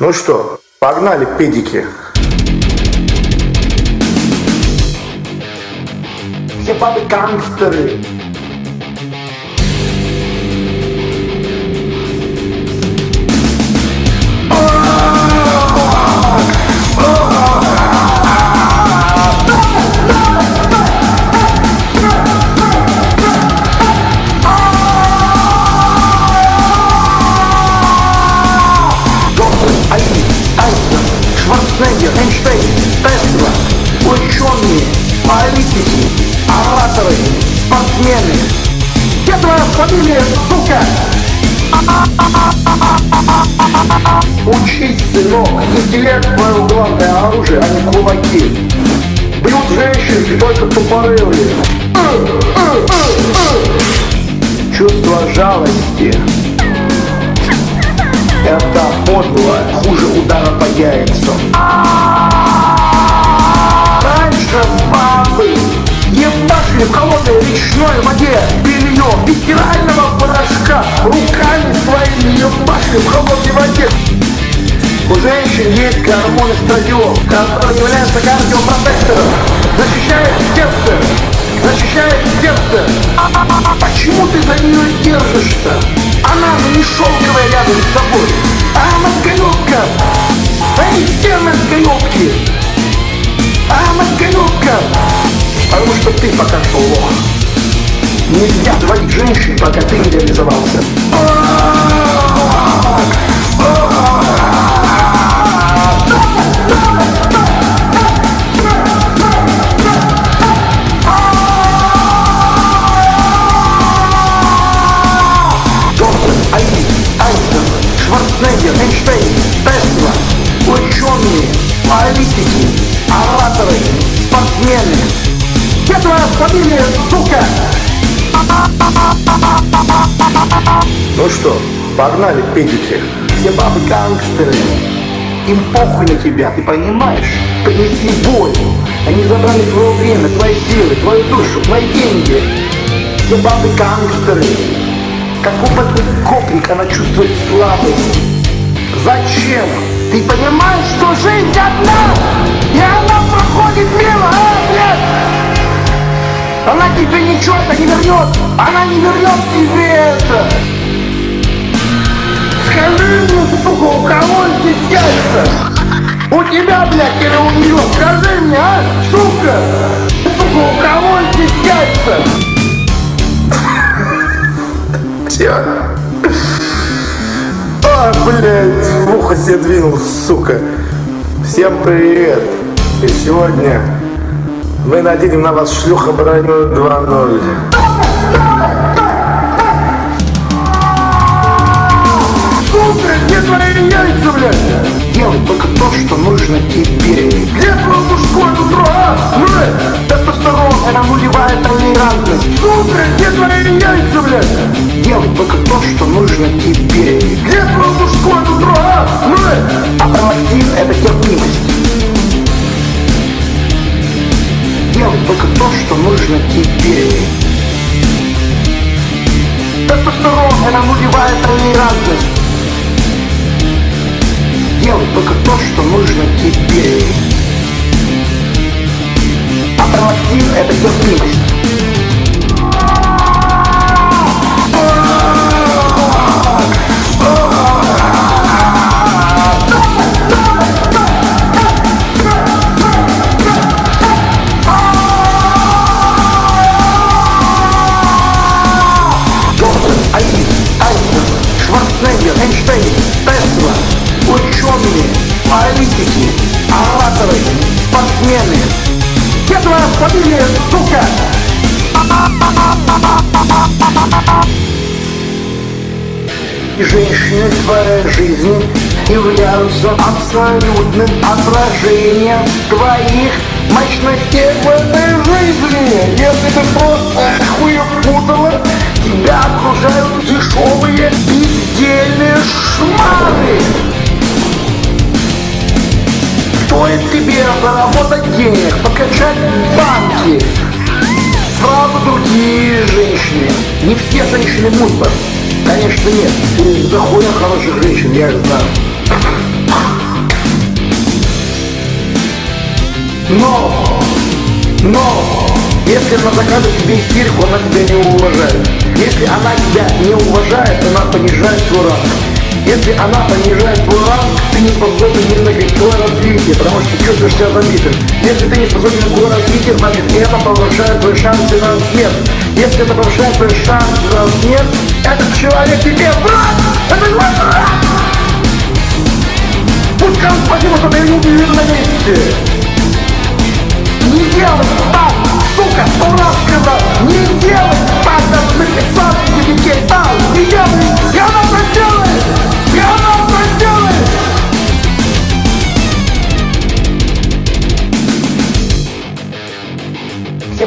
Ну что, погнали, педики. Все бабы гангстеры. Ораторы, спортсмены. Где твоя фамилия, сука? Учись, сынок, интеллект твое главное оружие, а не кулаки. Бьют женщин только тупорылые. Чувство жалости это подло, хуже удара по яйцам. Воде. У женщин есть гормон эстрадиол, который является кардиопротектором, защищает сердце, защищает сердце. Почему ты за нее держишься? Она же не шелковая рядом с тобой, а мозголюбка. Они все мозголюбки. А мозголюбка. Потому что ты пока что лох. Нельзя звонить женщин, пока ты не реализовался. Ораторы, спортсмены. Твоя фамилия, сука? Ну что, погнали, педики. Все бабы гангстеры. Им похуй на тебя, ты понимаешь? Принесли боль. Они забрали твое время, твои силы, твою душу, твои деньги. Все бабы гангстеры. Как опытный гопник она чувствует слабость. Зачем? Ты понимаешь, что жизнь одна, и она проходит мимо, а, блядь? Она тебе ничего это не вернет, она не вернет тебе это. Скажи мне, сука, у кого здесь яйца? У тебя, блядь, или у нее? Скажи мне, а, сука? Сука, у кого здесь яйца? Все. А, блядь, в ухо себе двинул, сука. Всем привет. И сегодня мы наденем на вас шлюха броню 2.0. Сука, где твои яйца, блядь? Делай только то, что нужно тебе. Где твое мужское нутро, а? Блядь, тестостерон, это нулевая толерантность. Сука, где твои яйца, блядь? Делай только то, что нужно тебе. Где твое мужское нутро, а? Нужно тебе. Тестостерон – это нулевая толерантность. Делай только то, что нужно тебе. А промактин – это терпимость. Эйнштейн, Тесла, ученые, политики, ораторы, спортсмены. Твоя фамилия, сука? И женщины твоей жизни являются абсолютным отражением твоих мощностей в этой жизни. Если ты просто хуепутала, тебя окружают дешевые бездельные шмары Стоит тебе заработать денег, покачать банки. Сразу другие женщины. Не все женщины мусор. Конечно нет, у них дохуя хороших женщин, я их знаю. Но, но, если она заказывает тебе истерику, она тебя не уважает. Если она тебя не уважает, она понижает твой ранг. Если она понижает твой ранг, ты не способен ни на какое развитие, потому что ты чувствуешь себя забитым. Если ты не способен на какое развитие, значит это повышает твои шансы на смерть. Если это повышает твои шансы на смерть, этот человек тебе враг! Это твой враг! Скажут спасибо, что ты не убил на месте!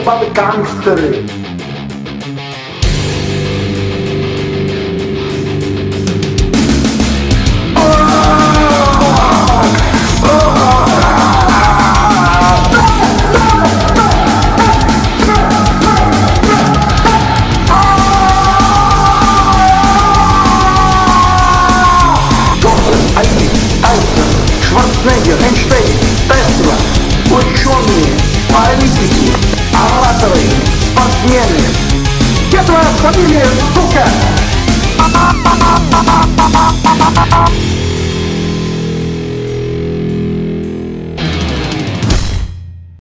Все бабы familiar, сука!